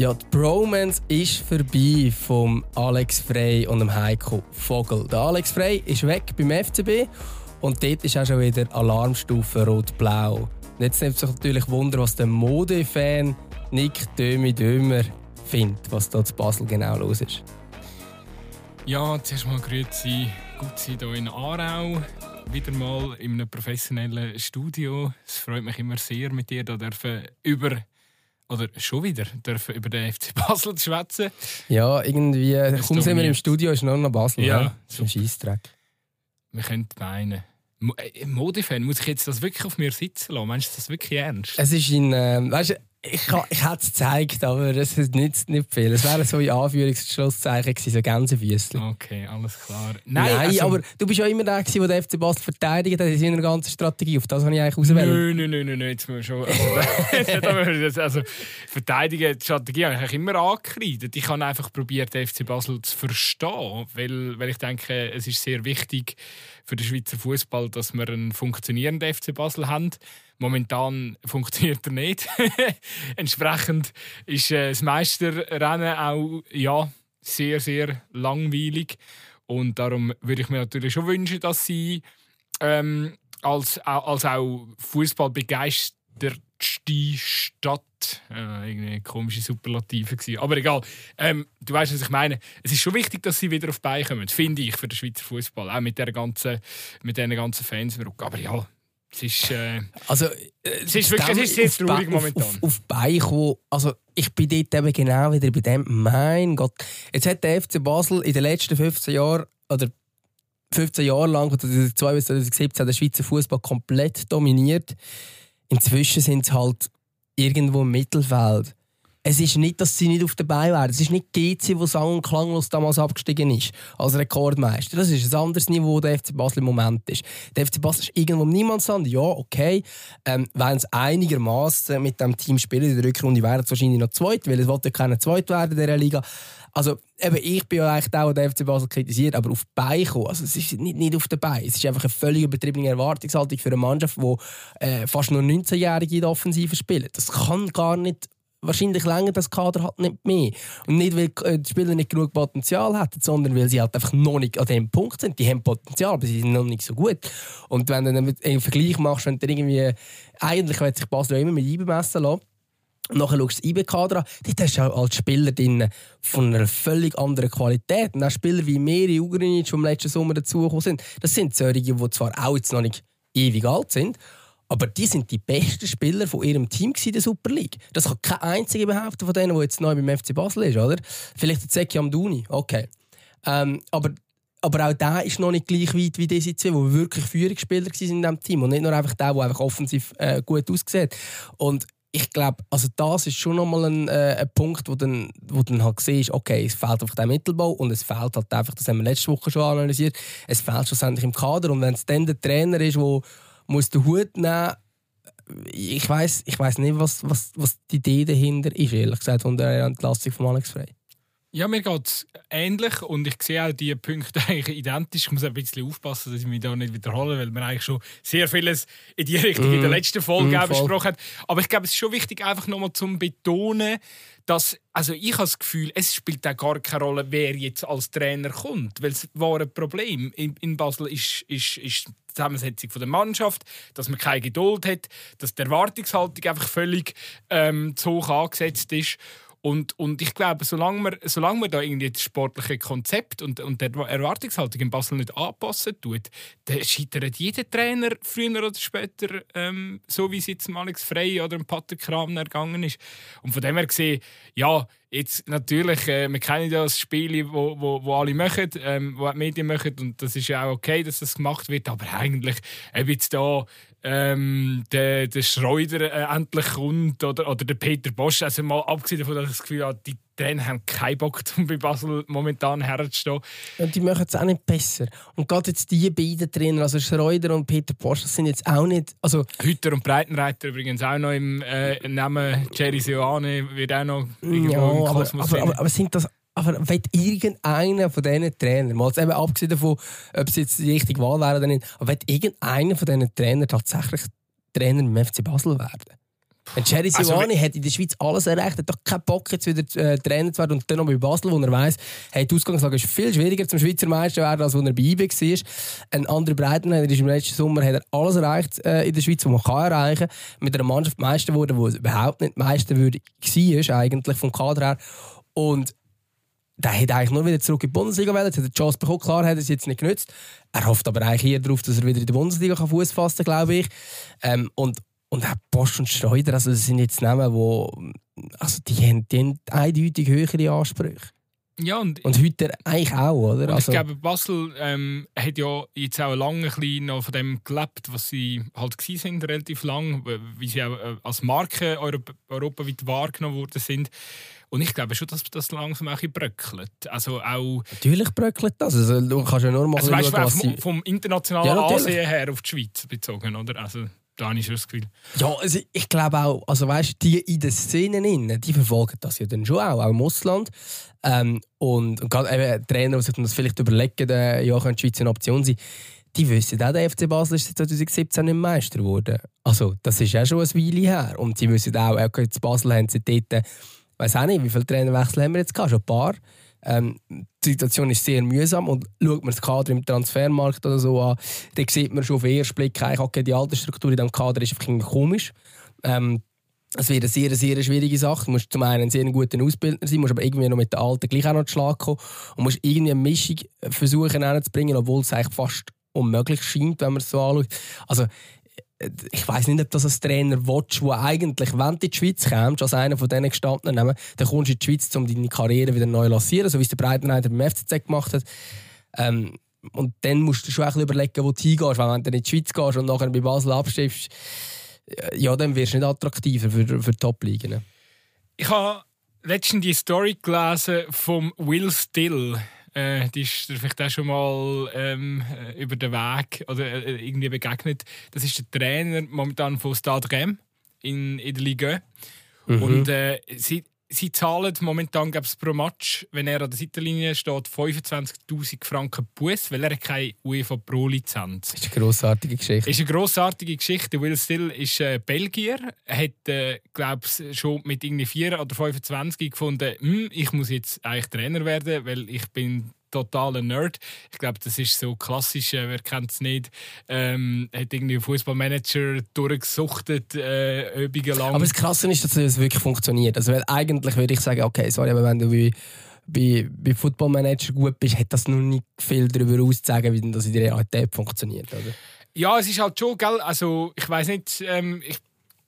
Ja, die Bromance ist vorbei vom Alex Frey und dem Heiko Vogel. Der Alex Frey ist weg beim FCB und dort ist auch schon wieder Alarmstufe rot-blau. Jetzt nimmt sich natürlich Wunder, was der Modefan Nick Dömi Dömer findet, was da zu Basel genau los ist. Ja, zuerst mal grüezi, gut sein hier in Aarau. Wieder mal in einem professionellen Studio. Es freut mich immer sehr, mit dir da dürfen über oder schon wieder dürfen über den FC Basel schwätzen. Ja, irgendwie, kaum sind wir im Studio, ist noch noch Basel. Ja, ja? das ist ein Scheissdreck. Wir könnten meinen. Äh, Modefan, muss ich jetzt das wirklich auf mir sitzen lassen? Meinst du das wirklich ernst? Es ist in, äh, weißt, ich, ich hätte es gezeigt, aber es nützt nicht viel. Es wäre so ein Anführungsschlusszeichen gewesen, so Gänsefüßchen. Okay, alles klar. Nein, Nein also, aber du bist ja immer der, der den FC Basel verteidigt hat in seiner ganzen Strategie. Auf das habe ich eigentlich ausgewählt. Nein, nein, nein, nein, jetzt muss schon... Also, also verteidigen, die Strategie habe ich immer angekreidet. Ich habe einfach probiert, den FC Basel zu verstehen, weil, weil ich denke, es ist sehr wichtig für den Schweizer Fußball, dass wir einen funktionierenden FC Basel haben. Momentan funktioniert er nicht. Entsprechend ist äh, das Meisterrennen auch ja, sehr, sehr langweilig. Und darum würde ich mir natürlich schon wünschen, dass sie ähm, als, als auch Fußball begeisterte Stadt äh, irgendwie komische Superlative gewesen. Aber egal. Ähm, du weißt, was ich meine. Es ist schon wichtig, dass sie wieder auf Beine kommen, finde ich, für den Schweizer Fußball. Auch mit, der ganzen, mit diesen ganzen Fans. Aber ja, es ist, äh, also, äh, es ist wirklich es ist sehr traurig momentan. Auf, auf, auf Bein also ich bin dort eben genau wieder bei dem, mein Gott. Jetzt hat der FC Basel in den letzten 15 Jahren, oder 15 Jahre lang, oder 2017, den Schweizer Fußball komplett dominiert. Inzwischen sind sie halt irgendwo im Mittelfeld es ist nicht, dass sie nicht auf dabei wären. Es ist nicht GC, wo sang- und klanglos damals abgestiegen ist, als Rekordmeister. Das ist ein anderes Niveau, der FC Basel im Moment ist. Der FC Basel ist irgendwo im Niemandsland, ja, okay. Ähm, wenn es einigermaßen mit dem Team spielen, in der Rückrunde wären es wahrscheinlich noch zweit, weil es wollte ja keiner zweit werden in dieser Liga. Also, eben, ich bin ja eigentlich der, der FC Basel kritisiert, aber auf Bein kommen, also es ist nicht, nicht auf der Bein. Es ist einfach eine völlig übertriebene Erwartungshaltung für eine Mannschaft, die äh, fast nur 19-Jährige in der Offensive spielt. Das kann gar nicht wahrscheinlich länger das Kader hat nicht mehr. Und nicht, weil äh, die Spieler nicht genug Potenzial hätten, sondern weil sie halt einfach noch nicht an dem Punkt sind. Die haben Potenzial, aber sie sind noch nicht so gut. Und wenn du einen Vergleich machst, wenn du irgendwie, eigentlich wird sich Basel immer mit IBE messen lassen, Nachher schaust du das IB-Kader an. Dort hast du als Spieler drin von einer völlig anderen Qualität. Und auch Spieler wie Meri Ugrinic, die im letzten Sommer dazugekommen sind, das sind solche, die zwar auch jetzt noch nicht ewig alt sind, aber die sind die besten Spieler von ihrem Team in der Super League. Das kann kein einziger behaupten von denen, der jetzt neu beim FC Basel ist, oder? Vielleicht der Zeki Amdouni, okay. Ähm, aber, aber auch der ist noch nicht gleich weit wie diese zwei, die wirklich Führungsspieler waren in diesem Team. Und nicht nur einfach der, der einfach offensiv äh, gut aussieht. Und ich glaube, also das ist schon nochmal ein, äh, ein Punkt, wo dann, wo dann halt siehst, okay, es fehlt einfach der Mittelbau und es fehlt halt einfach, das haben wir letzte Woche schon analysiert, es fehlt schlussendlich im Kader und wenn es dann der Trainer ist, der muss den Hut nehmen. Ich weiß ich weiss nicht, was, was, was die Idee dahinter ist, ehrlich gesagt, von der Entlassung von Alex Frey. Ja, mir geht es ähnlich und ich sehe auch diese Punkte eigentlich identisch. Ich muss ein bisschen aufpassen, dass ich mich da nicht wiederhole, weil wir eigentlich schon sehr vieles in die Richtung mm. in der mhm. letzten Folge mm, besprochen haben. Aber ich glaube, es ist schon wichtig, einfach nochmal zu betonen, dass, also ich habe das Gefühl, es spielt auch gar keine Rolle, wer jetzt als Trainer kommt, weil das wahre Problem in, in Basel ist, ist, ist Zusammensetzung der Mannschaft, dass man keine Geduld hat, dass die Erwartungshaltung einfach völlig ähm, zu hoch angesetzt ist und, und ich glaube, solange man, solange man da irgendwie das sportliche Konzept und, und die Erwartungshaltung in Basel nicht anpassen tut, dann scheitert jeder Trainer früher oder später, ähm, so wie es jetzt Alex Frey oder Patrick Kramner ergangen ist. Und von dem her gesehen, ja, Jetzt natürlich, äh, wir kennen ja das Spiel, wo, wo, wo alle machen, ähm, wo die Medien machen und das ist ja auch okay, dass das gemacht wird, aber eigentlich, ob jetzt da ähm, der, der Schreuder äh, endlich kommt oder, oder der Peter Bosch, also mal abgesehen davon, dass ich das Gefühl habe, die Trainer haben keinen Bock, um bei Basel momentan herzustehen. Und die machen es auch nicht besser. Und gerade jetzt die beiden Trainer, also Schreuder und Peter das sind jetzt auch nicht... Also Hütter und Breitenreiter übrigens auch noch im äh, Namen Jerry Seoane, wird auch noch irgendwo ja, im Kosmos aber, aber, aber, sind das aber wird irgendeiner von diesen Trainern, mal eben abgesehen davon, ob es jetzt die richtige Wahl wäre oder nicht, aber wird irgendeiner von diesen Trainern tatsächlich Trainer im FC Basel werden? Ein Jerry Silvani also, hat in der Schweiz alles erreicht, hat doch keinen Bock jetzt wieder äh, Trainer zu werden und dann noch bei Basel, wo er weiss, hey, die Ausgangslage ist viel schwieriger zum Schweizer Meister werden, als als er bei IB war. Ein anderer Breitenreiter ist im letzten Sommer hat er alles erreicht äh, in der Schweiz, was man kann erreichen kann. Mit einer Mannschaft Meister wurde, die überhaupt nicht Meister war, eigentlich vom Kader her. Und der hat eigentlich nur wieder zurück in die Bundesliga gewählt, hat die Chance bekommen. Klar hat er es jetzt nicht genützt. Er hofft aber eigentlich hier darauf, dass er wieder in der Bundesliga Fuß fassen kann, glaube ich. Ähm, und, und auch Bosch und Schreuder, also das sind jetzt Namen, wo, also die haben, die haben eindeutig höhere Ansprüche. Ja, und, und heute eigentlich auch, oder? Also, ich glaube, Basel ähm, hat ja jetzt auch lange ein bisschen noch von dem gelebt, was sie halt sind, relativ lang, wie sie auch äh, als Marke Europa, europaweit wahrgenommen worden sind. Und ich glaube schon, dass das langsam auch ein bröckelt. Also auch... Natürlich bröckelt das. Also, du kannst ja nur mal also, weißt, schauen, vom, vom internationalen ja, Ansehen her auf die Schweiz bezogen, oder? Also, da habe ich schon das Gefühl. Ja, also ich glaube auch, also weißt, die in den Szenen, die verfolgen das ja dann schon auch, auch im Ausland. Ähm, und, und gerade eben Trainer, die sich das vielleicht überlegen, äh, ja, könnte die Schweiz eine Option sein, die wissen auch, der FC Basel ist 2017 nicht Meister geworden. Also, das ist ja schon ein Weile her. Und sie wissen auch, okay, in Basel haben sie dort weiß auch nicht, wie viele Trainerwechsel haben wir jetzt gehabt, schon ein paar. Ähm, die Situation ist sehr mühsam und schaut man das Kader im Transfermarkt oder so an, dann sieht man schon auf den ersten Blick, okay, die alte Struktur in diesem Kader ist einfach komisch. Ähm, es wird eine sehr, sehr schwierige Sache. Du musst zum einen ein sehr guter Ausbildner sein, musst aber irgendwie noch mit den Alten gleich auch noch zu Schlag kommen und musst irgendwie eine Mischung versuchen zu obwohl es eigentlich fast unmöglich scheint, wenn man es so anschaut. Also ich weiß nicht, ob das als Trainer willst, der eigentlich, wenn du in die Schweiz kommst, als einer von diesen gestandenen dann kommst du in die Schweiz, um deine Karriere wieder neu zu lancieren, so wie es der Breitenreiter beim FCZ gemacht hat. Ähm, und dann musst du schon ein überlegen, wo du hingehst. Weil wenn du in die Schweiz gehst und nachher bei Basel abstimmst, ja, dann wirst du nicht attraktiver für, für Top-Ligen. Ich habe letztens die Story gelesen vom Will Still. Äh, die ist dir vielleicht auch schon mal ähm, äh, über den Weg oder äh, irgendwie begegnet. Das ist der Trainer momentan von Stade Reims in, in der Liga. Mhm. Und äh, sie, sie zahlen momentan gibt's pro Match, wenn er an der Seitenlinie steht, 25.000 Franken Bus, weil er keine UEFA Pro Lizenz. Das ist eine grossartige Geschichte. Ist eine grossartige Geschichte. Will Still ist äh, Belgier, hat äh, glaube schon mit irgendwie 4 oder 25 gefunden, hm, ich muss jetzt eigentlich Trainer werden, weil ich bin totaler Nerd. Ich glaube, das ist so klassisch, äh, wer kennt es nicht. Ähm, hat irgendwie Fußballmanager durchgesuchtet, äh, lang. Aber das Krasse ist, dass es wirklich funktioniert. Also, weil eigentlich würde ich sagen, okay, sorry, aber wenn du wie bei, bei Football Manager gut bist, hat das noch nicht viel darüber auszusagen, wie das in der Realität funktioniert, oder? Ja, es ist halt schon, gell? Also, ich weiß nicht, ähm, ich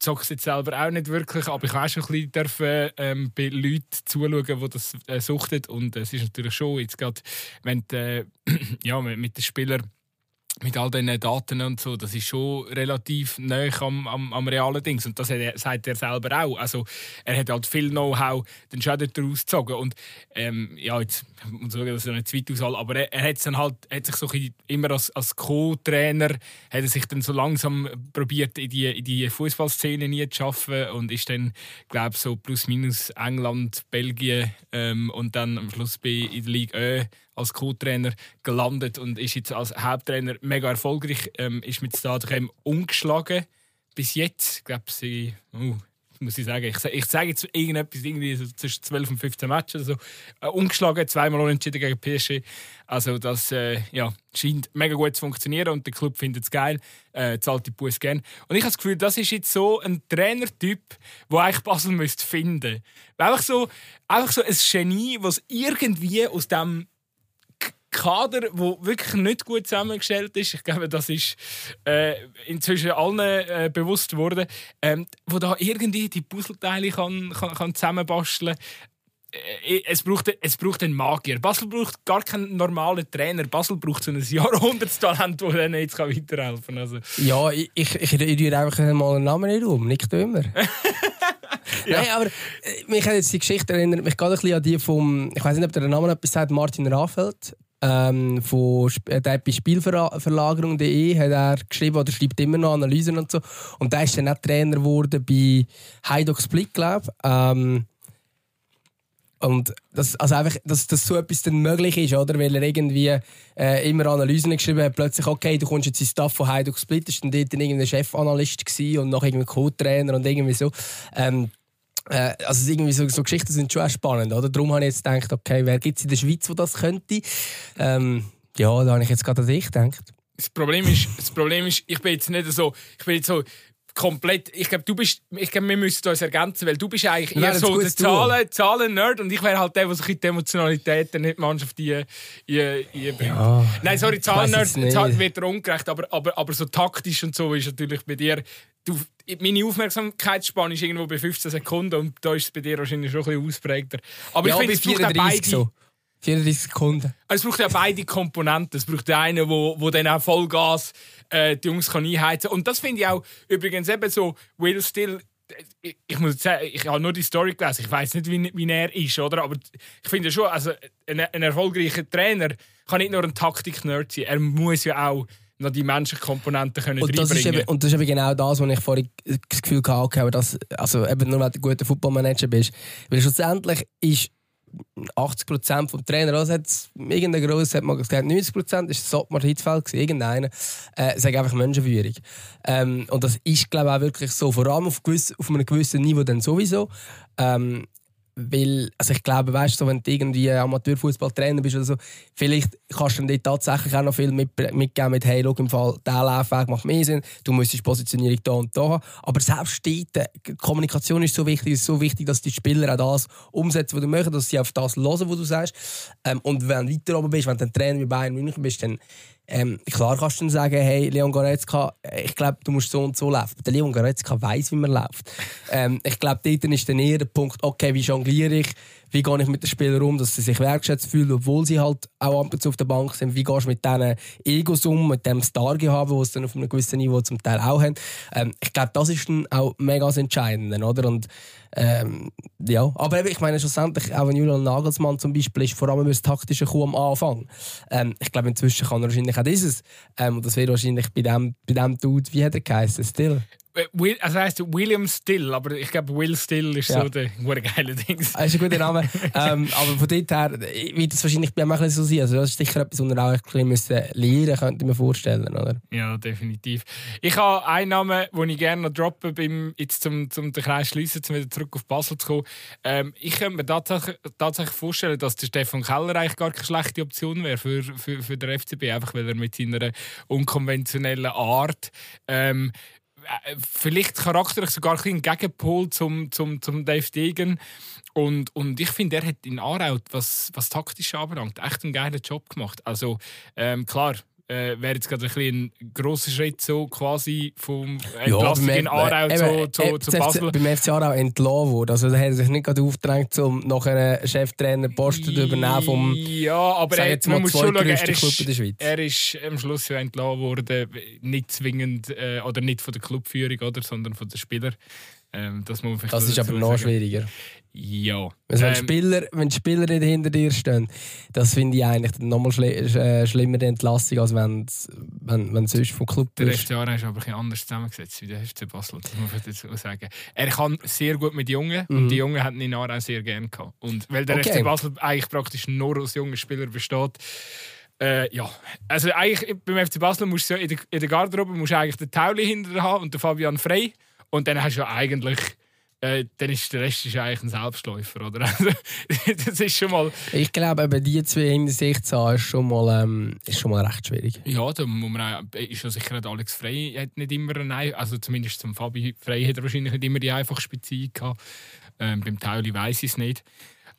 zocke es jetzt selber auch nicht wirklich, aber ich habe schon ein bisschen dürfen, ähm, bei Leuten zuschauen, die das äh, suchten. Und es ist natürlich schon, jetzt gerade, wenn die, äh, ja, mit den Spielern mit all diesen Daten und so, das ist schon relativ nah am, am, am realen Ding. Und das er, sagt er selber auch. Also, er hat halt viel Know-how den Schaden daraus gezogen. Und ähm, ja, jetzt muss sagen, dass er nicht zu weit ausholt, aber er, er hat dann halt, hat sich so immer als, als Co-Trainer, hat er sich dann so langsam probiert, in die, in die Fußballszene nie zu schaffen und ist dann, glaube so plus minus England, Belgien ähm, und dann am Schluss bei in der Liga Ö als Co-Trainer gelandet und ist jetzt als Haupttrainer mega erfolgreich. Ähm, ist mit Stade ungeschlagen bis jetzt. Ich glaube, sie. Uh, muss ich sagen. Ich, ich sage jetzt irgendetwas irgendwie so zwischen 12 und 15 Matches. Also, äh, ungeschlagen, zweimal unentschieden gegen PSG. Also das äh, ja, scheint mega gut zu funktionieren und der Club findet es geil, äh, zahlt die Bus gerne. Und ich habe das Gefühl, das ist jetzt so ein Trainertyp, wo eigentlich Basel müsste finden. Einfach so, einfach so ein Genie, was irgendwie aus dem Kader, wo wirklich nicht gut zusammengestellt ist. Ich glaube, das ist äh, inzwischen allen äh, bewusst worden, ähm, wo da irgendwie die Puzzleteile kann, kann, kann zusammenbasteln. Äh, es braucht, es braucht einen Magier. Basel braucht gar keinen normalen Trainer. Basel braucht so ein Jahrhundertstalent, das ihnen jetzt weiterhelfen kann. Also. Ja, ich, ich, ich, ich einfach mal einen Namen nicht um. Nicht dümmer. ja. Nein, aber äh, mich hat jetzt die Geschichte erinnert mich gerade ein bisschen an die vom, ich weiß nicht, ob der Name etwas sagt, Martin Raffelt ähm, von bei Spielverlagerung.de hat er geschrieben oder schreibt immer noch Analysen und so. Und der ist dann auch Trainer geworden bei Heidox Blick, glaube ich. Ähm, Und das, also einfach, dass, dass so etwas dann möglich ist, oder? Weil er irgendwie äh, immer Analysen geschrieben hat, plötzlich, okay, du kommst jetzt in Staff von Heiduk Split, ist dann dort irgendein Chefanalyst und noch irgendwie Co-Trainer und irgendwie so. Ähm, äh, also irgendwie so, so, Geschichten sind schon spannend, oder? Darum habe ich jetzt gedacht, okay, wer gibt es in der Schweiz, der das könnte? Ähm, ja, da habe ich jetzt gerade an dich gedacht. Das Problem ist, das Problem ist, ich bin jetzt nicht so, ich bin jetzt so komplett. Ich glaube, du bist. Ich glaube, wir müssen uns ergänzen, weil du bist eigentlich eher so der Zahlen, Zahlen-Nerd und ich wäre halt der, der sich die Emotionalität nicht die Mannschaft einbringt. Ja. Nein, sorry, Zahlen-Nerd Zahlen wird er ungerecht, aber, aber, aber so taktisch und so ist natürlich bei dir. Du, meine Aufmerksamkeitsspanne ist irgendwo bei 15 Sekunden und da ist es bei dir wahrscheinlich schon ein bisschen ausprägter. Aber ja, ich finde, es braucht auch beide. So. 34 Sekunden. Also es braucht ja beide Komponenten. Es braucht einen, der, der dann auch Vollgas äh, die Jungs kann einheizen kann. Und das finde ich auch übrigens eben so, Will Still ich, ich muss sagen, ich habe nur die Story gelesen. Ich weiß nicht, wie, wie er ist, oder? Aber ich finde schon, also ein, ein erfolgreicher Trainer kann nicht nur ein Taktik-Nerd sein. Er muss ja auch noch die menschlichen Komponenten können und das ist eben, Und das ist eben genau das, was ich vorhin das Gefühl hatte, dass, also eben nur, wenn du ein guter Footballmanager bist. Weil schlussendlich ist 80 Prozent vom Trainer, also hat irgendein grosses, hat man gesagt, 90 Prozent ist Sottmar Hitzfeld irgendeiner, äh, sagt einfach Menschenführung. Ähm, und das ist, glaube ich, auch wirklich so, vor allem auf, gewiss, auf einem gewissen Niveau dann sowieso. Ähm, weil, also ich glaube, weißt du, wenn du irgendwie Amateurfußballtrainer bist oder so, vielleicht kannst du dann tatsächlich auch noch viel mit, mitgeben mit, hey, schau, im Fall, der Laufweg macht mehr Sinn, du musst die Positionierung da und da haben. Aber selbst dort, die Kommunikation ist so wichtig, ist so wichtig, dass die Spieler auch das umsetzen, was du möchtest, dass sie auf das hören, was du sagst. Ähm, und wenn du weiter oben bist, wenn du ein Trainer wie Bayern München bist, dann ähm, klar kannst du dann sagen, hey, Leon Goretzka, ich glaube, du musst so und so laufen. Der Leon Goretzka weiß, wie man läuft. Ähm, ich glaube, dort ist dann eher der Punkt, okay, wie jongliere ich, wie gehe ich mit den Spielern um, dass sie sich wertschätzt fühlen, obwohl sie halt auch ab und zu auf der Bank sind. Wie gehst du mit diesen Egos um, mit dem Star-Gehabe, das sie dann auf einem gewissen Niveau zum Teil auch haben. Ähm, ich glaube, das ist dann auch mega das Entscheidende, oder? Und ähm, ja, aber ich meine schlussendlich, auch wenn Julian Nagelsmann zum Beispiel ist, vor allem das taktische Kuh am Anfang. Ähm, ich glaube, inzwischen kann er wahrscheinlich auch dieses. Ähm, und das wäre wahrscheinlich bei dem, bei dem Dude, wie hat er geheißen? Still. Will, also heißt William Still, aber ich glaube Will Still ist ja. so der geile Ding. Das ist ein guter Name. ähm, aber von dort her wird es wahrscheinlich bei mir so sein. Also das ist sicher etwas, was wir auch ein bisschen lernen könnte ich mir vorstellen, oder? Ja, definitiv. Ich habe einen Namen, den ich gerne noch droppen, beim, jetzt zum, zum den Kreis schließen, um wieder zurück auf Basel zu kommen. Ähm, ich könnte mir tatsächlich, tatsächlich vorstellen, dass der Stefan Keller eigentlich gar keine schlechte Option wäre für, für, für den FCB, einfach weil er mit seiner unkonventionellen Art ähm, äh, vielleicht charakterlich sogar ein Gegenpol zum, zum, zum Dave Degen. Und, und ich finde, er hat in Aarau, was, was taktisch anbelangt, echt einen geilen Job gemacht. Also ähm, klar, äh, wäre jetzt gerade ein, ein grosser Schritt so quasi vom Entlassung ja, in Aarau äh, zu, zu, äh, zu Basel. Beim FC Aarau entlassen wurde. Also er hat sich nicht gerade aufgedrängt, um nach einem Cheftrainer-Posten zu übernehmen vom Ja, aber er, man muss schon schauen, er ist, er ist am Schluss ja entlassen worden, nicht zwingend, äh, oder nicht von der Clubführung, oder, sondern von den Spielern. Ähm, das, das ist aber noch schwieriger. Ja. Also wenn, ähm, Spieler, wenn Spieler nicht hinter dir stehen, das finde ich eigentlich nochmal schl äh, schlimmer Entlassung, als wenn, wenn, wenn sonst vom Club Der FC Aarau ist aber ein anders zusammengesetzt wie der FC Basel, das muss ich dazu sagen. Er kann sehr gut mit Jungen mhm. und die Jungen hatten ihn Aarau sehr gerne gehabt. Und weil der okay. FC Basel eigentlich praktisch nur aus jungen Spielern besteht, äh, ja, also eigentlich beim FC Basel musst du in der, in der Garderobe musst du eigentlich den Tauli hinter haben und den Fabian Frey und dann hast du ja eigentlich äh, dann ist der Rest ist eigentlich ein Selbstläufer, oder? Also, das ist schon mal... Ich glaube, eben die zwei Hinsicht zu haben, ist schon mal, ähm, ist schon mal recht schwierig. Ja, da muss man auch, ist ja sicher nicht Alex Frey hat nicht immer eine, also zumindest zum Fabi Frey hat er wahrscheinlich nicht immer die einfachste Beziehung gehabt. Ähm, beim Tauli weiß ich es nicht.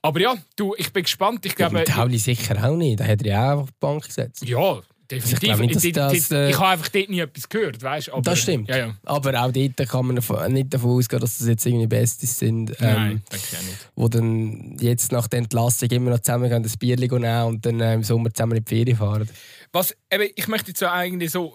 Aber ja, du, ich bin gespannt. Ich glaube, ja, Tauli sicher auch nicht. Da hat er ja auch auf die Bank gesetzt. Ja, Definitiv. Also ich, nicht, das, äh, ich habe einfach dort nie etwas gehört, weißt aber, Das stimmt. Ja, ja. Aber auch dort kann man nicht davon ausgehen, dass das jetzt irgendwie Bestes sind. Ähm, Nein, denke ich auch nicht. Wo dann jetzt nach der Entlassung immer noch zusammen gehen, das Bier nehmen und dann äh, im Sommer zusammen in die Ferien fahren. Was, eben, ich möchte jetzt so eigentlich so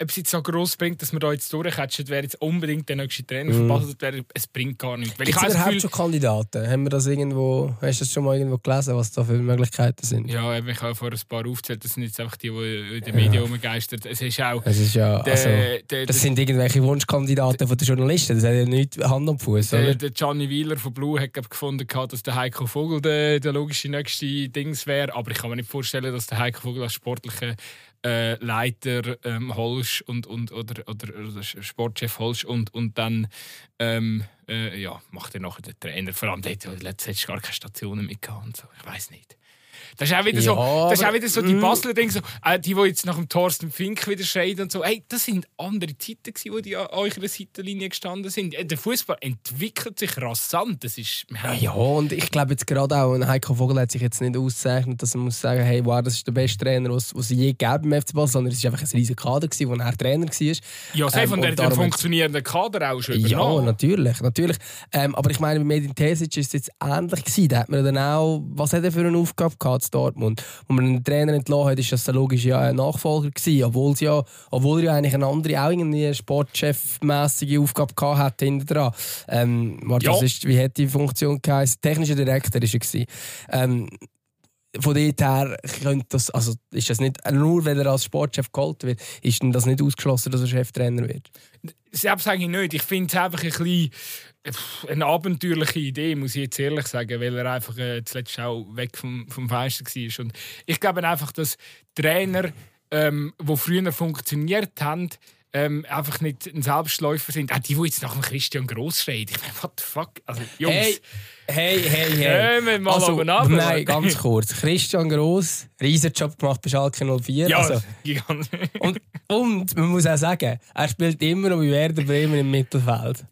ob es jetzt so gross bringt, dass man da jetzt durchcatchen, wer jetzt unbedingt der nächste Trainer mm. verpasst wäre, es bringt gar nichts. Gibt es überhaupt Gefühl, schon Kandidaten? Haben wir das irgendwo, hast du das schon mal irgendwo gelesen, was da für Möglichkeiten sind? Ja, ich habe vor ein paar aufgezählt, das sind jetzt einfach die, die in den Medien ja. rumgeistert. Es ist auch... Es ist ja, der, also, der, das sind irgendwelche Wunschkandidaten von den Journalisten, das hat ja nicht Hand am Fuß, der, der Gianni Wieler von Blue hat gefunden, dass der Heiko Vogel der, der logische nächste Dings wäre, aber ich kann mir nicht vorstellen, dass der Heiko Vogel als sportlicher äh, Leiter ähm, Holsch und, und, oder, oder, oder Sportchef Holsch und, und dann ähm, äh, ja, macht er nachher den Trainer. Vor allem, ja letztes gar keine Stationen mehr gehabt. So. Ich weiß nicht. Das ist auch wieder so, das ist auch wieder so die mm. Basler Ding so, äh, die, die jetzt nach dem Thorsten Fink wieder schreien und so, hey, das sind andere Zeiten gewesen, wo die an eurer Seitenlinie gestanden sind. Äh, der Fußball entwickelt sich rasant. Das ist, ja, und ich glaube jetzt gerade auch, und Heiko Vogel hat sich jetzt nicht ausgezeichnet, dass er muss sagen, hey, wow, das ist der beste Trainer, was es je gegeben im FC Basel, sondern es war einfach ein riesiger Kader gewesen, wo er Trainer war. Ja, sehr ähm, von der funktionierenden Kader auch schon übernommen. Ja, natürlich, natürlich. Ähm, aber ich meine, bei Medin Tesic ist es jetzt ähnlich gewesen. Da hat man dann auch, was hat er für eine Aufgabe gehabt? Zu Dortmund. Wo man einen Trainer entlassen hat, ist das logisch ja ein Nachfolger gewesen, obwohl, sie ja, obwohl er ja eigentlich eine andere, auch eine Sportchef-mässige Aufgabe gehabt hat hinten dran. Ähm, ja. ist, wie hat die Funktion geheißen? Technischer Direktor ist er Ähm, von dort her könnte das, also ist das nicht, nur wenn er als Sportchef geholt wird, ist das nicht ausgeschlossen, dass er Cheftrainer wird? Selbst sage ich nicht. Ich finde es einfach ein bisschen eine abenteuerliche Idee, muss ich jetzt ehrlich sagen, weil er einfach äh, zuletzt auch weg vom, vom Fenster war. Und ich glaube einfach, dass Trainer, ähm, die früher funktioniert haben, ähm, einfach nicht ein Selbstläufer sind. Auch die, die jetzt nach dem Christian Gross schreien. Ich meine, what the fuck? Also, Jungs. Hey, hey, hey. hey. Kommen mal also, ab, Nein, ganz kurz. Christian Gross, riesen Job gemacht bei Schalke 04. Ja, also, und, und man muss auch sagen, er spielt immer noch bei Werder Bremen im Mittelfeld.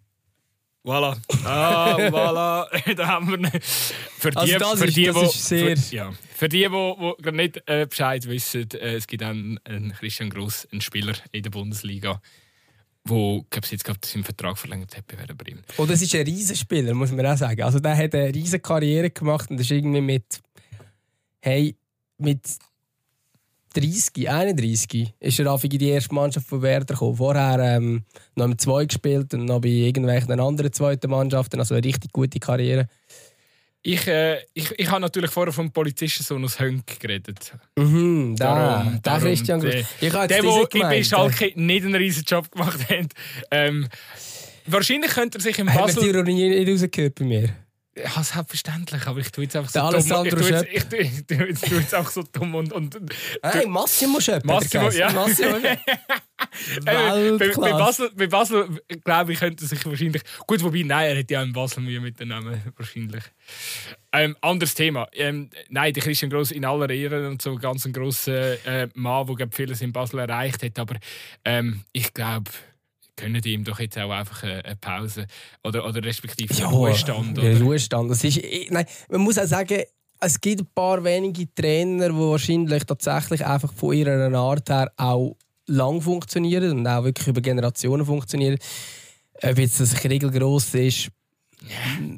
Voilà. Ah, voilà. da haben wir nicht. Für die, also das für ist, die, das wo, ist sehr... Für, ja. für die, die nicht äh, Bescheid wissen, äh, es gibt einen, einen Christian Gross, einen Spieler in der Bundesliga, wo glaube jetzt gerade seinen Vertrag verlängert hat bei Werder Bremen. Und das ist ein Riesenspieler, muss man auch sagen. Also der hat eine riesige Karriere gemacht und das ist irgendwie mit hey, mit 30, 31 ist er in die erste Mannschaft von Werder gekommen. Vorher ähm, noch im 2 gespielt und noch bei irgendwelchen anderen zweiten Mannschaften. Also eine richtig gute Karriere. Ich, äh, ich, ich habe natürlich vorher vom Polizistensohn aus Hönk geredet. Mhm, da, darum, da Christian Groß. Ich der, der bei Schalke nicht einen riesen Job gemacht hat. Ähm, wahrscheinlich könnte er sich im Basel... Hat die Ironie nicht rausgehört bei mir? Ja, selbstverständlich, aber ich tue jetzt einfach so dumm. Ich tue, jetzt, ich, tue, ich tue jetzt einfach so dumm und... und hey, Massimo Schöpfer. Massimo, ja. Massimo. bei, bei, Basel, bei Basel glaube ich, könnte sich wahrscheinlich... Gut, wobei, nein, er hat ja in Basel Mühe mit dem Namen, wahrscheinlich. Ähm, anderes Thema. Ähm, nein, der Christian Gross in aller Ehre und so ganz ein grosser äh, Mann, der vieles in Basel erreicht hat, aber ähm, ich glaube können die ihm doch jetzt auch einfach eine Pause oder, oder respektive einen ja, Ruhestand? Oder? Ruhestand. Das ist, nein, man muss auch sagen, es gibt ein paar wenige Trainer, die wahrscheinlich tatsächlich einfach von ihrer Art her auch lang funktionieren und auch wirklich über Generationen funktionieren. Ob jetzt das regelgroß ist,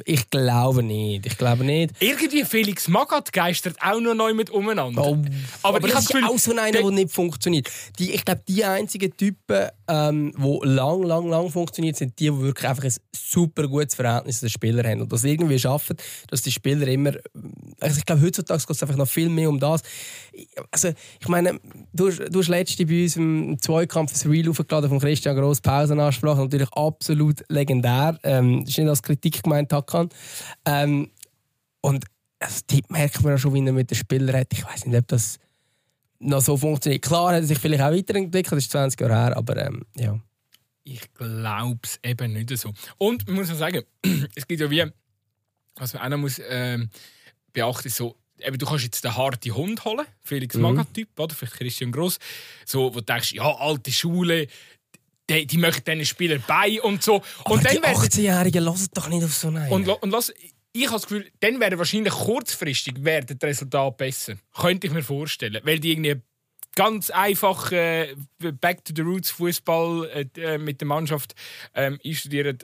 ich glaube nicht. Ich glaube nicht. Irgendwie Felix Magath geistert auch noch neu mit umeinander. Oh, aber, aber ich das ist Gefühl, auch so einer, der nicht funktioniert. Die, ich glaube, die einzigen Typen, ähm, die lang, lang, lang funktionieren, sind die, die wirklich einfach ein super gutes Verhältnis zu den Spielern haben und das irgendwie schaffen, dass die Spieler immer. Also ich glaube, heutzutage geht es einfach noch viel mehr um das. Also, ich meine, du, du hast letzte bei uns im Zweikampf ein Reel aufgeladen von Christian Gross, Pausenansprache, natürlich absolut legendär. Ähm, das ist nicht als Kritik gemeint, Hakan. Ähm, und also, die merkt man auch schon, wie er mit den Spielern hat. Ich weiß nicht, ob das noch so funktioniert. Klar hat er sich vielleicht auch weiterentwickelt, das ist 20 Jahre her, aber ähm, ja. Ich glaube es eben nicht so. Und man muss auch sagen, es gibt ja wie, was man auch noch muss, ähm, beachten, so, eben, du kannst jetzt den harten Hund holen, Felix mhm. Magatyp, oder vielleicht Christian Gross, so, wo du denkst, ja, alte Schule, die, die möchten diesen Spielern bei und so. Aber und die 18-Jährigen lassen doch nicht auf so einen. Und, und lass, ich habe das Gefühl, dann werden wahrscheinlich kurzfristig werden die Resultate besser. Könnte ich mir vorstellen. Weil die irgendwie ganz einfach äh, Back to the Roots Fußball äh, äh, mit der Mannschaft ähm, einstudieren.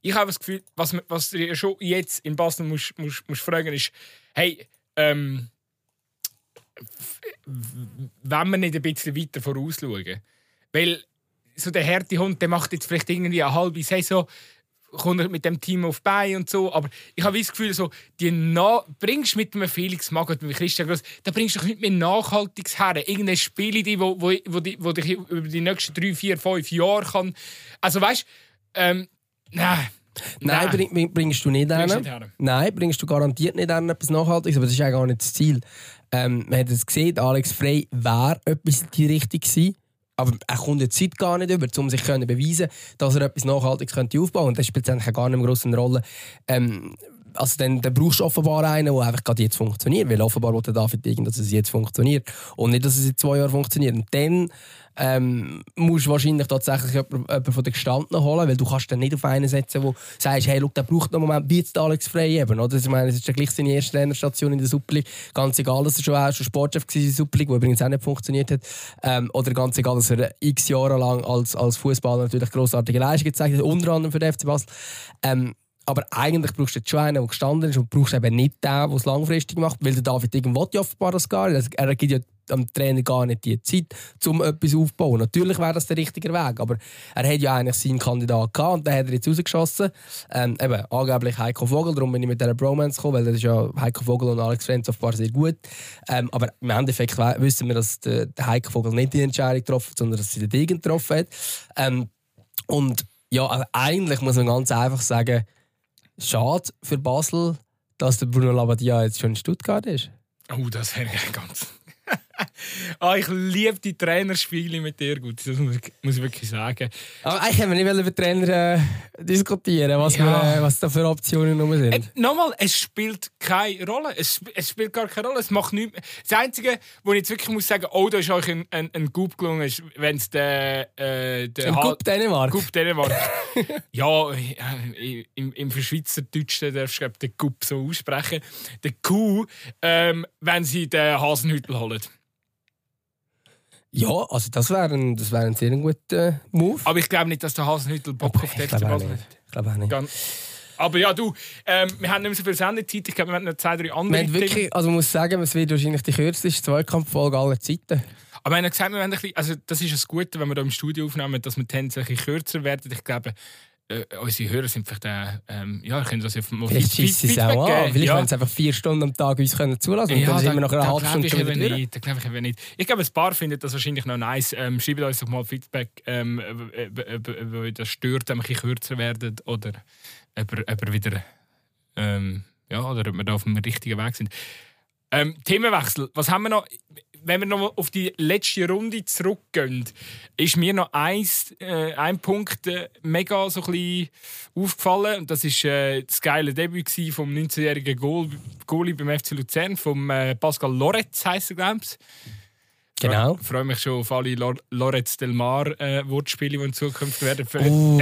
Ich habe das Gefühl, was, was du schon jetzt in Basel musst, musst, musst fragen ist, hey, ähm, wenn wir nicht ein bisschen weiter vorausschauen, Weil so der harte Hund, der macht jetzt vielleicht irgendwie eine halbe Saison kommt mit dem Team auf bei und so. Aber ich habe das Gefühl, so, die Na bringst mit einem Felix Magath, mit Christian Gross, da bringst du doch nicht mehr Nachhaltiges her. Irgendein Spiel, die, wo, wo, wo, die, wo dich über die nächsten drei, vier, fünf Jahre kann. Also weißt du, ähm, nein. Nein, Nein. Bring, bringst du nicht her. Nein, bringst du garantiert nicht her, etwas Nachhaltiges, aber das ist ja gar nicht das Ziel. Ähm, man hat es gesehen, Alex Frey wäre etwas in die Richtung gewesen. Aber er kommt die Zeit gar nicht über, um sich zu beweisen, dass er etwas Nachhaltiges aufbauen könnte. Und das spielt eigentlich gar nicht eine große Rolle. Ähm, also dann, dann brauchst du offenbar einen, der einfach gerade jetzt funktioniert. Weil offenbar will David Degen, dass es jetzt funktioniert. Und nicht, dass es in zwei Jahren funktioniert. Und dann ähm, musst du wahrscheinlich tatsächlich jemanden von den Gestandenen holen, weil du kannst dann nicht auf einen setzen, wo du sagst, hey, look, der braucht noch einen Moment, wie jetzt Alex Frey eben, oder? Ich meine, es ist ja gleich seine erste Trainerstation in der Super. Ganz egal, dass er schon, auch schon Sportchef war in der Super wo übrigens auch nicht funktioniert hat. Ähm, oder ganz egal, dass er x Jahre lang als, als Fußballer natürlich grossartige Leistungen gezeigt hat, unter anderem für den FC Basel. Ähm, aber eigentlich brauchst du jetzt schon einen, der gestanden ist und brauchst eben nicht den, der es langfristig macht, weil der David irgendwo ja offenbar das gar nicht. Er gibt ja am Trainer gar nicht die Zeit, um etwas aufzubauen. Natürlich wäre das der richtige Weg, aber er hat ja eigentlich seinen Kandidat gehabt und den hat er jetzt rausgeschossen. Ähm, eben, angeblich Heiko Vogel, darum bin ich mit dieser Bromance gekommen, weil das ist ja Heiko Vogel und Alex Frenz offenbar sehr gut. Ähm, aber im Endeffekt wissen wir, dass der Heiko Vogel nicht die Entscheidung getroffen hat, sondern dass sie den Degen getroffen hat. Ähm, und ja, also eigentlich muss man ganz einfach sagen, schade für Basel, dass der Bruno Labbadia jetzt schon in Stuttgart ist. Oh, das wäre ganz ah, ich liebe die Trainerspiele mit dir, gut. Das muss muss ich wirklich sagen. Aber eigentlich haben wir nicht über Trainer äh, diskutieren, was, ja. wir, äh, was da für Optionen noch sind. Äh, nochmal, es spielt keine Rolle. Es, es, spielt gar keine Rolle. Es macht nichts. Das Einzige, wo ich jetzt wirklich muss sagen, oh, da ist euch ein, ein, ein Coup gelungen, ist, wenn es der, äh, der ein Coup Dänemark. Coup Dänemark. ja, im, im Schweizerdeutschen darfst du den Coup so aussprechen. Der Coup, ähm, wenn sie den Hasenhüttel holen. Ja, also das wäre ein, das wär ein sehr guter Move. Aber ich glaube nicht, dass der Hasenhüttel Bock auf den FC Basel hat. Ich glaube auch nicht. Aber ja, du, ähm, wir haben nicht mehr so viel Sendezeit. Ich glaube, wir haben noch zwei, drei andere wir wirklich, Also man muss sagen, es wird wahrscheinlich die kürzeste Zweikampffolge aller Zeiten. Aber wir haben gesagt, wir ein bisschen, also das ist das Gute, wenn wir hier im Studio aufnehmen, dass wir tendenziell kürzer werden. Ich glaube, äh, unsere Hörer sind vielleicht äh, ähm, ja, können das ja mal Vielleicht schießen sie es auch an. Vielleicht ja. wollen sie einfach vier Stunden am Tag uns können zulassen und ja, dann sind wir noch eine halbe Stunde schon wieder nicht, Da glaube ich eben nicht. Ich glaube, ein paar finden das wahrscheinlich noch nice. Ähm, schreibt uns doch mal Feedback, ähm, ob euch das stört, wenn wir kürzer werden oder ob wir wieder ähm, ja, oder ob wir da auf dem richtigen Weg sind. Ähm, Themenwechsel. Was haben wir noch? Wenn wir noch auf die letzte Runde zurückgehen, ist mir noch eins, äh, ein Punkt äh, mega so ein aufgefallen. Und das war äh, das geile Debüt vom 19-jährigen Goal, Goalie beim FC Luzern, vom äh, Pascal Loretz, heisst er, glaube ich. Genau. Ich freue mich schon auf alle Lor Loretz Del Mar äh, Wortspiele, die in Zukunft werden. Uh,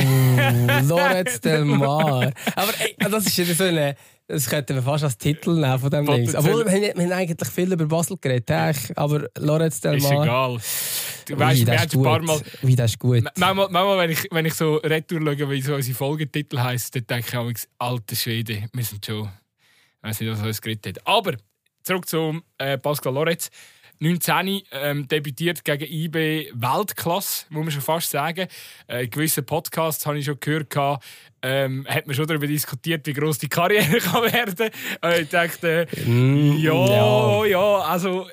Loretz Del Mar. Aber ey, das ist ja so eine das könnten wir fast als Titel nehmen von dem Ding. Obwohl, wir, wir haben eigentlich viel über Basel geredet, aber Lorenz Del Mar... Ist egal. Du weißt, wir haben ein paar Mal... Wie, das ist gut. Manchmal, manchmal wenn, ich, wenn ich so retour schaue, wie so unsere Folgetitel heisst, dann denke ich auch, alter Schwede, wir sind schon... Ich weiß nicht, was uns geredet hat. Aber, zurück zum äh, Pascal Lorenz. 19 ähm, debütiert gegen IB Weltklasse, muss man schon fast sagen. Äh, in gewissen Podcasts habe ich schon gehört, ähm, hat man schon darüber diskutiert, wie groß die Karriere kann werden kann. Äh, ich dachte, mm, ja, ja, ja, also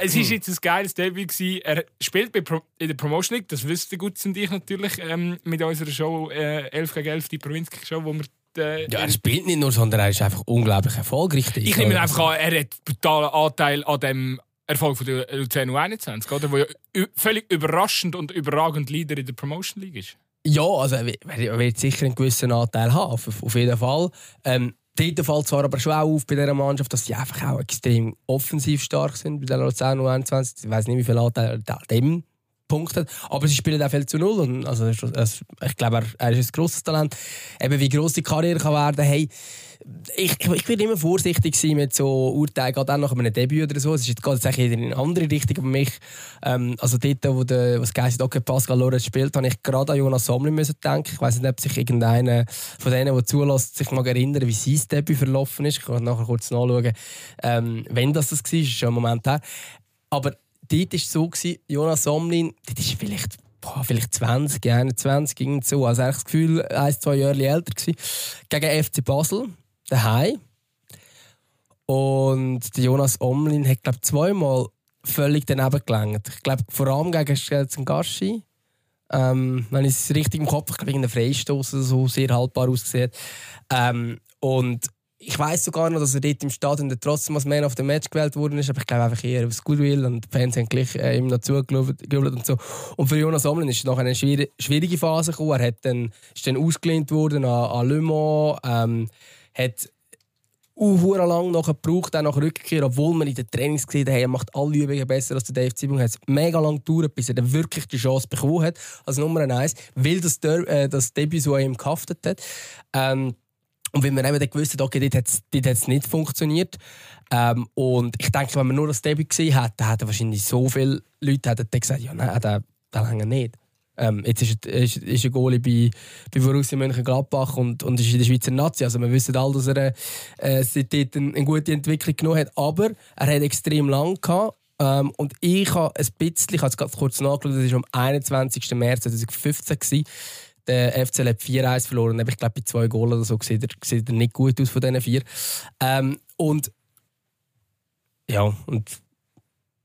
es war jetzt ein geiles Debüt. Gewesen. Er spielt in der Promotion League, das wüsste gut und ich natürlich, ähm, mit unserer Show äh, 11 gegen 11, die Provinz-Show, wo wir äh, ja, er spielt nicht nur, sondern er ist einfach unglaublich erfolgreich. Ich nehme einfach an, er hat einen brutalen Anteil an dem Erfolg von der Luzern U21, oder? Wo ja völlig überraschend und überragend Leader in der Promotion League ist. Ja, also er wird sicher einen gewissen Anteil haben, auf, jeden Fall. Ähm, Dritter Fall zwar aber schon auch auf bei dieser Mannschaft, dass sie einfach auch extrem offensiv stark sind bei der Luzern U21. Ich weiß nicht, wie viel Anteil dem Punkt. Aber sie spielen auch viel zu null. Und also, ich glaube, er, ist ein grosses Talent. Eben, wie gross die Karriere kann werden hey, ich, ich, werde immer vorsichtig sein mit so Urteilen, gerade auch nach einem Debüt oder so. Es ist jetzt in eine andere Richtung für mich. Ähm, also dort, wo der, was geheißen okay, Pascal Lorenz spielt, habe ich gerade an Jonas Sommer müssen denken. Ich weiß nicht, ob sich irgendeiner von denen, der zulässt, sich mag erinnern, wie sein Debüt verlaufen ist. Ich kann nachher kurz nachschauen, ähm, wenn das das war. Das ist schon ein Moment her. Aber dort war es so, Jonas Somlin, das ist vielleicht boah, vielleicht 20, 21, irgend so. Also ich das Gefühl, ein, zwei Jahre älter gewesen. Gegen FC Basel, daheim. Und der Jonas Omlin hat, glaube zweimal völlig daneben gelangt. Ich glaube, vor allem gegen Gaschi. Ähm, wenn ich es richtig im Kopf habe, ich glaube, Freistoß so sehr haltbar ausgesehen. Ähm, und ich weiß sogar noch, dass er dort im Stadion trotzdem als Man of the Match gewählt worden ist, aber ich glaube einfach eher aus Goodwill und die Fans haben gleich äh, ihm noch zugejubelt und so. Und für Jonas Omlin ist es noch eine schwierige Phase gekommen. Er hat dann, ist dann ausgelehnt worden an, an Le Mans, ähm, hat uh, lang noch gebraucht, auch nach Rückkehr, obwohl man in den Trainings gesehen hat, er macht alle Übungen besser als der Dave Zibung. hat mega lang gedauert, bis er dann wirklich die Chance bekommen hat, als Nummer 1, weil das, Der äh, das Debüt so ihm gehaftet hat. Ähm, und wenn man eben dann gewusst okay, dort hat es nicht funktioniert. Ähm, und ich denke, wenn man nur das Debüt gesehen dann hätten wahrscheinlich so viele Leute hätten gesagt, ja, nein, der, der länger nicht. Ähm, jetzt ist, ist, ist ein Goalie bei, bei Borussia Mönchengladbach und, und ist in der Schweizer Nazi. Also wir wissen alle, dass er äh, seitdem eine gute Entwicklung genommen hat. Aber er hat extrem lang gehabt. Ähm, und ich habe ein bisschen, ich habe es kurz nachgeschaut, das war am 21. März 2015 gewesen. Der FCL hat 4-1 verloren. Ich glaube, bei zwei Goals oder so sieht er, sieht er nicht gut aus von diesen vier. Ähm, und ja, und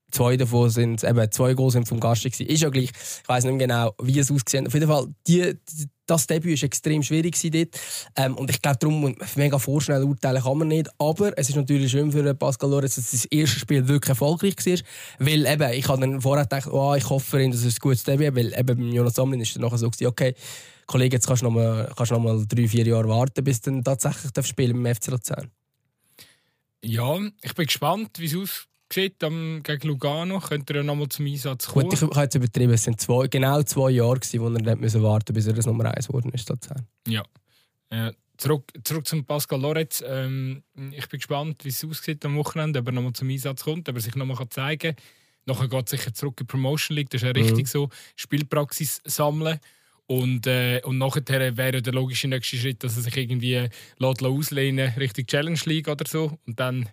Zwei davon sind, eben zwei Goals sind vom Gast gewesen. Ist ja gleich. Ich weiß nicht mehr genau, wie es ausgesehen. Auf jeden Fall, die, das Debüt war extrem schwierig dort. Ähm, und ich glaube, darum mega vorschnell urteilen kann man nicht. Aber es ist natürlich schön für Pascal Lorenz, dass das erste Spiel wirklich erfolgreich war. Weil eben, ich habe dann vorher gedacht, oh, ich hoffe, dass es ein gutes Debüt Weil eben beim Jonas Amlin ist dann nachher so, okay, Kollege, jetzt kannst du noch mal, kannst noch mal drei, vier Jahre warten, bis du dann tatsächlich spielen im FC Luzern. Ja, ich bin gespannt, wie es aussieht sieht am, gegen Lugano, könnte er noch mal zum Einsatz kommen. Gut, ich, habe jetzt übertrieben, es sind zwei, genau zwei Jahre, gewesen, wo er nicht müssen warten bis er das Nummer 1 geworden ist. Ja. Äh, zurück, zurück zum Pascal Loretz. Ähm, ich bin gespannt, wie es aussieht am Wochenende, ob er noch mal zum Einsatz kommt, ob er sich noch mal zeigen kann. Nachher geht sicher zurück in die Promotion League, das ist ja richtig mhm. so. Spielpraxis sammeln. Und, äh, und nachher wäre der logische nächste Schritt, dass er sich irgendwie auslehnen Richtung Challenge League oder so. Und dann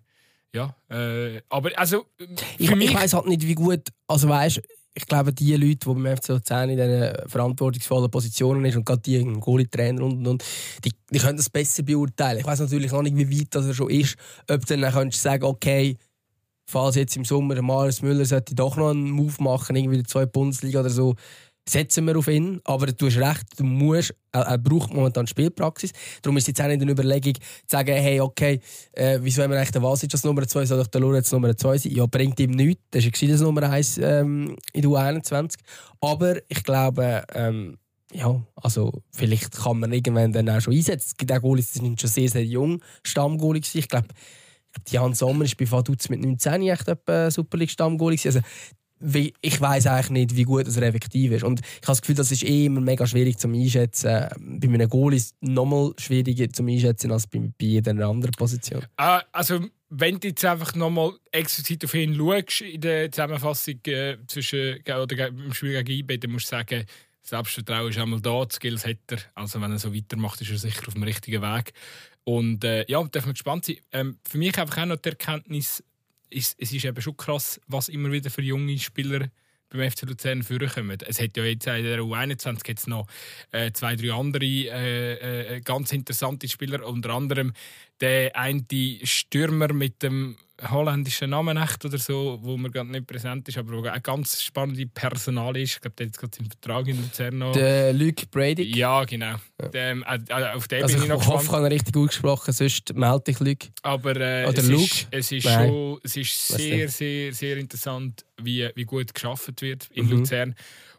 ja, äh, aber also ich, ich weiß halt nicht, wie gut, also weißt, ich glaube, die Leute, die beim FC Luzern in diesen verantwortungsvollen Positionen sind und gerade die Goalie-Trainer und, und die, die können das besser beurteilen. Ich weiß natürlich noch nicht, wie weit das er schon ist. Ob du dann könntest sagen, okay, falls jetzt im Sommer Marius Müller sollte doch noch einen Move machen, irgendwie in zwei Bundesliga oder so, setzen wir auf ihn. Aber du hast recht, du musst, er, er braucht momentan Spielpraxis. Darum ist jetzt auch nicht eine Überlegung, zu sagen, hey, okay, äh, wieso haben wir eigentlich den Vasic als Nummer 2, soll doch der Lorenz Nummer 2 sein? Ja, bringt ihm nichts. Das war das Nummer 1 ähm, in der U21. Aber ich glaube, ähm, ja, also vielleicht kann man irgendwann dann auch schon einsetzen. Der Goalie ist schon sehr, sehr jung, Stammgoalie Ich glaube, Jan Sommer ist bei Vaduz mit 19 echt etwa Super League Stammgoalie Also ich weiß eigentlich nicht, wie gut er effektiv ist. Und ich habe das Gefühl, das ist eh immer mega schwierig zu einschätzen. Bei einem Goal ist es nochmal schwieriger zu einschätzen als bei, bei jeder anderen Position. Äh, also, wenn du jetzt einfach nochmal explizit auf ihn schaust, in der Zusammenfassung äh, zwischen, oder im Spiel gegen IB, dann musst du sagen, Selbstvertrauen ist einmal da, die Skills hat er. Also, wenn er so weitermacht, ist er sicher auf dem richtigen Weg. Und äh, ja, dürfen wir gespannt sein. Ähm, für mich einfach auch noch die Erkenntnis, ist, es ist eben schon krass, was immer wieder für junge Spieler beim FC Luzern vorkommen. Es hat ja jetzt in der U21 jetzt noch äh, zwei, drei andere äh, äh, ganz interessante Spieler, unter anderem der eine Stürmer mit dem holländischen Namen echt oder so, wo mir gerade nicht präsent ist, aber wo eine ganz spannende Personal ist. Ich glaube, der hat gerade im Vertrag in Luzern noch. Der Luke Brady. Ja, genau. Ja. Der, äh, äh, auf den also bin ich noch ich hoffe, ich richtig ausgesprochen, sonst melde dich Luke. Aber äh, oder es, Luke? Ist, es ist schon es ist sehr, sehr, sehr interessant, wie, wie gut geschafft wird in mhm. Luzern.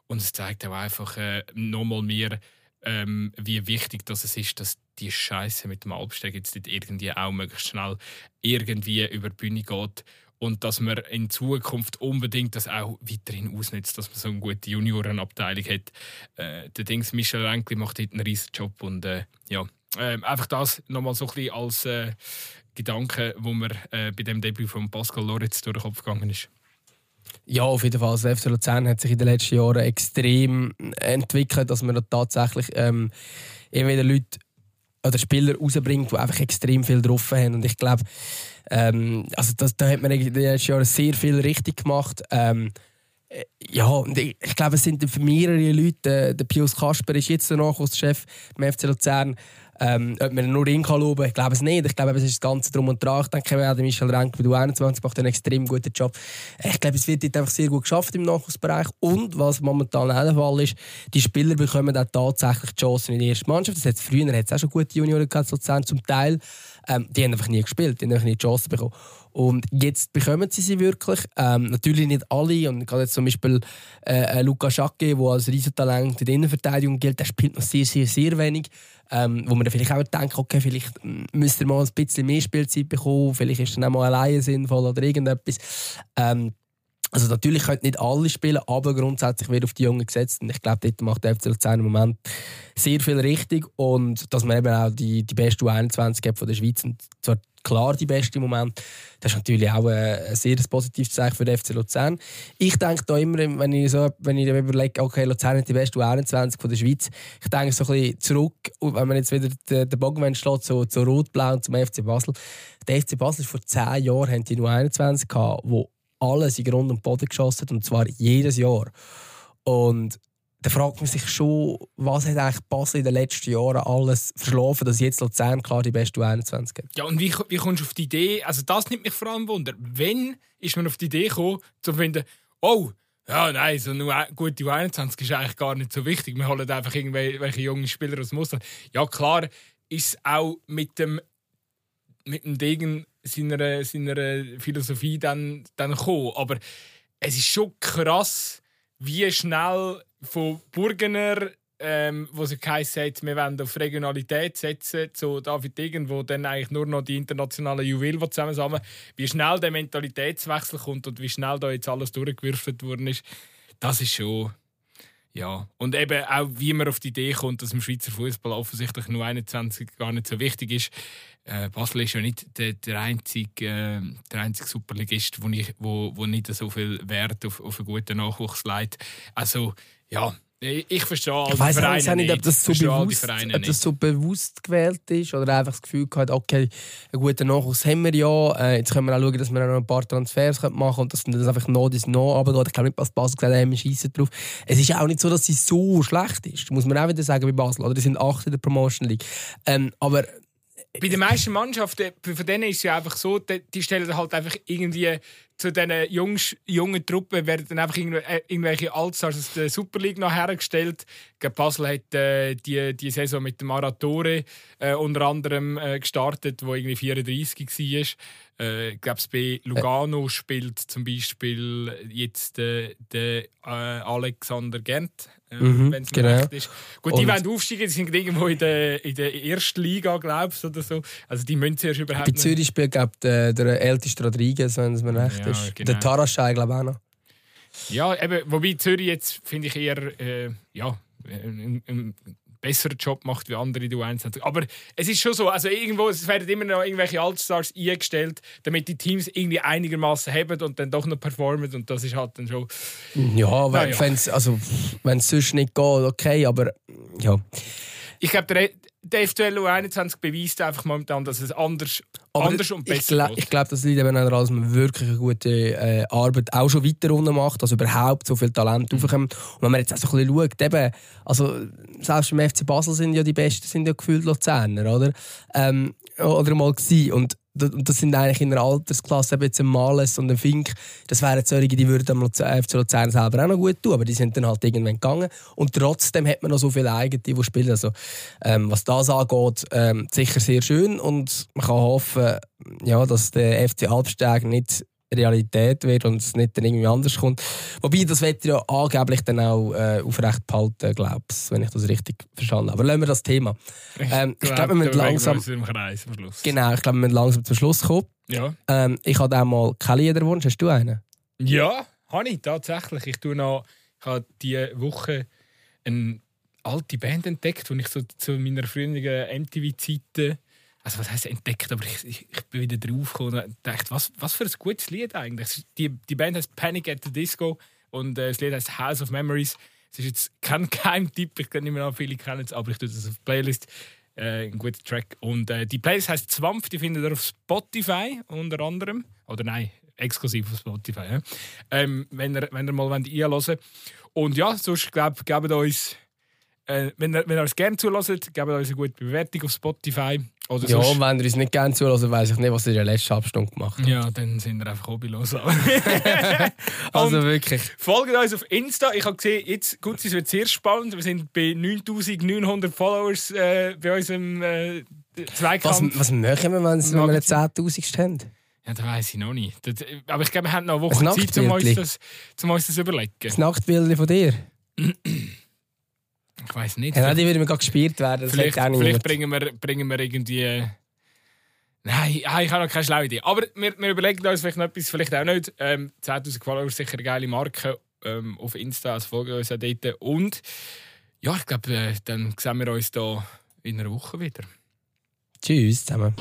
Und es zeigt auch einfach äh, nochmal mehr, ähm, wie wichtig das ist, dass die Scheiße mit dem Albsteg jetzt nicht irgendwie auch möglichst schnell irgendwie über die Bühne geht und dass man in Zukunft unbedingt das auch weiterhin ausnutzt, dass man so eine gute Juniorenabteilung hat. Äh, der Dings Michel Renkli macht dort einen riesen Job und äh, ja, äh, einfach das nochmal so ein bisschen als äh, Gedanke, wo mir äh, bei dem Debüt von Pascal Loritz durch den Kopf gegangen ist. Ja, auf jeden Fall. Der FC Luzern hat sich in den letzten Jahren extrem entwickelt, dass man tatsächlich ähm, immer wieder Leute oder Spieler rausbringt, die einfach extrem viel drauf haben. Und ich glaube, ähm, also das, da hat man in den letzten Jahren sehr viel richtig gemacht. Ähm, Äh, ja, und ich, ich glaube, es sind mehrere Leute. Der Pius Kasper ist jetzt der Nachwuchschef beim FC Luzern. Ähm, ob man nur ihn kann loben, ich glaube es nicht. Ich glaube, es ist das Ganze drum und dran. Ich denke, auch Michel Renk bei der 21 macht einen extrem guten Job. Ich glaube, es wird dort einfach sehr gut geschafft im Nachwuchsbereich. Und was momentan auch der Fall ist, die Spieler bekommen auch tatsächlich die Chance in der ersten Mannschaft. Das hat früher hat's auch schon gute Junioren gehabt, Luzern zum Teil. Ähm, die haben einfach nie gespielt, die haben einfach nie die bekommen. Und jetzt bekommen sie sie wirklich. Ähm, natürlich nicht alle. Und gerade jetzt zum Beispiel äh, Luca Schacke, der als Riesentalent in der Innenverteidigung gilt, der spielt noch sehr, sehr, sehr wenig. Ähm, wo man dann vielleicht auch denkt, okay, vielleicht müsste mal ein bisschen mehr Spielzeit bekommen, vielleicht ist dann auch mal alleine sinnvoll oder irgendetwas. Ähm, also natürlich können nicht alle spielen, aber grundsätzlich wird auf die Jungen gesetzt und ich glaube, dort macht der FC Luzern im Moment sehr viel richtig und dass man eben auch die, die beste U21 hat von der Schweiz und zwar klar die beste im Moment, das ist natürlich auch ein sehr positives Zeichen für den FC Luzern. Ich denke da immer, wenn ich, so, wenn ich überlege, okay, Luzern hat die beste U21 von der Schweiz, ich denke so ein bisschen zurück, wenn man jetzt wieder den, den Bogen schlägt, so, zu Rot-Blau und zum FC Basel. Der FC Basel vor zehn Jahren die U21 gehabt, wo alles in Grund und Boden geschossen und zwar jedes Jahr. Und da fragt man sich schon, was hat eigentlich Basel in den letzten Jahren alles verschlafen, dass jetzt Luzern klar die beste U21 gibt. Ja, und wie, wie kommst du auf die Idee, also das nimmt mich vor allem Wunder, wenn ist man auf die Idee gekommen, zu finden, oh, ja, nein, so eine gute U21 ist eigentlich gar nicht so wichtig. Wir holen einfach irgendwelche jungen Spieler aus dem Ausland. Ja, klar ist auch mit dem, mit dem Degen seiner, seiner Philosophie dann, dann gekommen. Aber es ist schon krass, wie schnell von Burgener, ähm, wo sie geheißen hat, wir wollen auf Regionalität setzen, zu David Degen, wo dann eigentlich nur noch die internationalen Juwelen zusammensammeln, wie schnell der Mentalitätswechsel kommt und wie schnell da jetzt alles durchgewürfelt worden ist, das ist schon ja, und eben auch, wie man auf die Idee kommt, dass im Schweizer Fußball offensichtlich nur 21 gar nicht so wichtig ist. Äh, Basel ist ja nicht der, der einzige, äh, der einzige Superligist, wo, ich, wo, wo nicht so viel Wert auf, auf einen guten Nachwuchs legt. Also, ja, ich verstehe all ich weiss Vereine nicht, ob das, so bewusst, ob das so bewusst gewählt ist oder einfach das Gefühl hat, okay, einen guten Nachwuchs haben wir ja, äh, jetzt können wir auch schauen, dass wir noch ein paar Transfers machen können und dass das einfach noch das noch runtergeht. Ich glaube nicht, was Basel gesagt hat, wir schießen drauf. Es ist auch nicht so, dass sie so schlecht ist, muss man auch wieder sagen bei Basel. Oder die sind acht in der Promotion League. Ähm, aber bei den meisten Mannschaften, von denen ist es ja einfach so, die stellen halt einfach irgendwie zu diesen Jungs, jungen Truppen werden dann einfach äh, irgendwelche Allstars aus der Super League noch hergestellt. Basel hat äh, die, die Saison mit dem Aratore äh, unter anderem äh, gestartet, wo irgendwie 34 war. Äh, ich glaube, bei Lugano spielt zum Beispiel jetzt äh, der Alexander Gent, mhm, wenn es mir genau. recht ist. Gut, die Und wollen aufsteigen, die sind irgendwo in der, in der ersten Liga, glaubst oder so. Also die müssen zuerst überhaupt Bei Zürich spielt, glaube der, der älteste Rodriguez, wenn es mir recht ja, ist. Genau. Der Taraschai, glaube ich, auch noch. Ja, eben, wobei Zürich jetzt, finde ich, eher äh, ja, ein, ein besseren Job macht wie andere die U21. Aber es ist schon so, also irgendwo, es werden immer noch irgendwelche Allstars eingestellt, damit die Teams irgendwie einigermaßen haben und dann doch noch performen und das ist halt dann schon... Ja, wenn es ja. also, sonst nicht geht, okay, aber ja. Ich glaube, der FTL U21 beweist einfach momentan, dass es anders, anders und besser ist. Ich glaube, das liegt eben dass man wirklich eine gute äh, Arbeit auch schon weiter unten macht, also überhaupt so viel Talent mhm. aufkommt. Und wenn man jetzt auch so ein bisschen schaut, eben, also selbst im FC Basel sind ja die Besten sind ja gefühlt Luzerner, oder? Ähm, oder mal gewesen. Und das sind eigentlich in der Altersklasse eben jetzt ein Males und ein Fink, das wären solche, die würden am FC Luzern selber auch noch gut tun, aber die sind dann halt irgendwann gegangen und trotzdem hat man noch so viele eigene, die spielen. Also, ähm, was das angeht, ähm, sicher sehr schön und man kann hoffen, ja, dass der FC Albsteg nicht Realität wird und es nicht dann irgendwie anders kommt. Wobei, das wird ja angeblich dann auch äh, aufrecht behalten, glaube ich, wenn ich das richtig verstanden habe. Aber lassen wir das Thema. Ähm, ich glaube, wir müssen langsam... Kreis, genau, ich glaube, wir müssen langsam zum Schluss kommen. Ja. Ähm, ich habe auch mal keinen Liederwunsch. Hast du einen? Ja, habe ich tatsächlich. Ich, tue noch, ich habe diese Woche eine alte Band entdeckt, die ich so zu meiner früheren MTV-Zeiten also was heißt entdeckt, aber ich, ich, ich bin wieder drauf gekommen und dachte, was, was für ein gutes Lied eigentlich. Die, die Band heißt Panic at the Disco und äh, das Lied heißt House of Memories. Es ist jetzt kein Geheimtipp, ich kenne nicht mehr viele kennen es, aber ich tue das auf die Playlist. Äh, ein guter Track. Und äh, die Playlist heißt Zwampf, die findet ihr auf Spotify unter anderem. Oder nein, exklusiv auf Spotify. Ja? Ähm, wenn, ihr, wenn ihr mal einhören wollt. Und ja, sonst glaube gebt uns, äh, wenn, ihr, wenn ihr uns gerne zulässt, gebt uns eine gute Bewertung auf Spotify. Oder ja, sonst... wenn ihr uns nicht gerne zulässt, weiß ich nicht, was ihr in der letzten Abstunde gemacht habt. Ja, dann sind wir einfach hobbylos. also wirklich. Folgt uns auf Insta. Ich habe gesehen, jetzt, gut, es wird sehr spannend. Wir sind bei 9900 Followers äh, bei unserem äh, Zweikampf. Was, was machen wir, wenn, wir 10.000 haben? Ja, das weiß ich noch nicht. Das, aber ich glaube, wir haben noch eine Woche Zeit, um uns das, um uns das überlegen. Das Nachtbild von dir? Ich weiß nicht. Ja, die würden mir gespielt werden. vielleicht vielleicht bringen, wir, bringen wir irgendwie. Nein, ich habe noch keine schlaue Idee. Aber wir, wir überlegen uns vielleicht noch etwas, vielleicht auch nicht. Ähm, 10.000 Follower ist sicher eine geile Marke ähm, auf Insta, also folgen uns auch dort. Und ja, ich glaube, äh, dann sehen wir uns da in einer Woche wieder. Tschüss zusammen.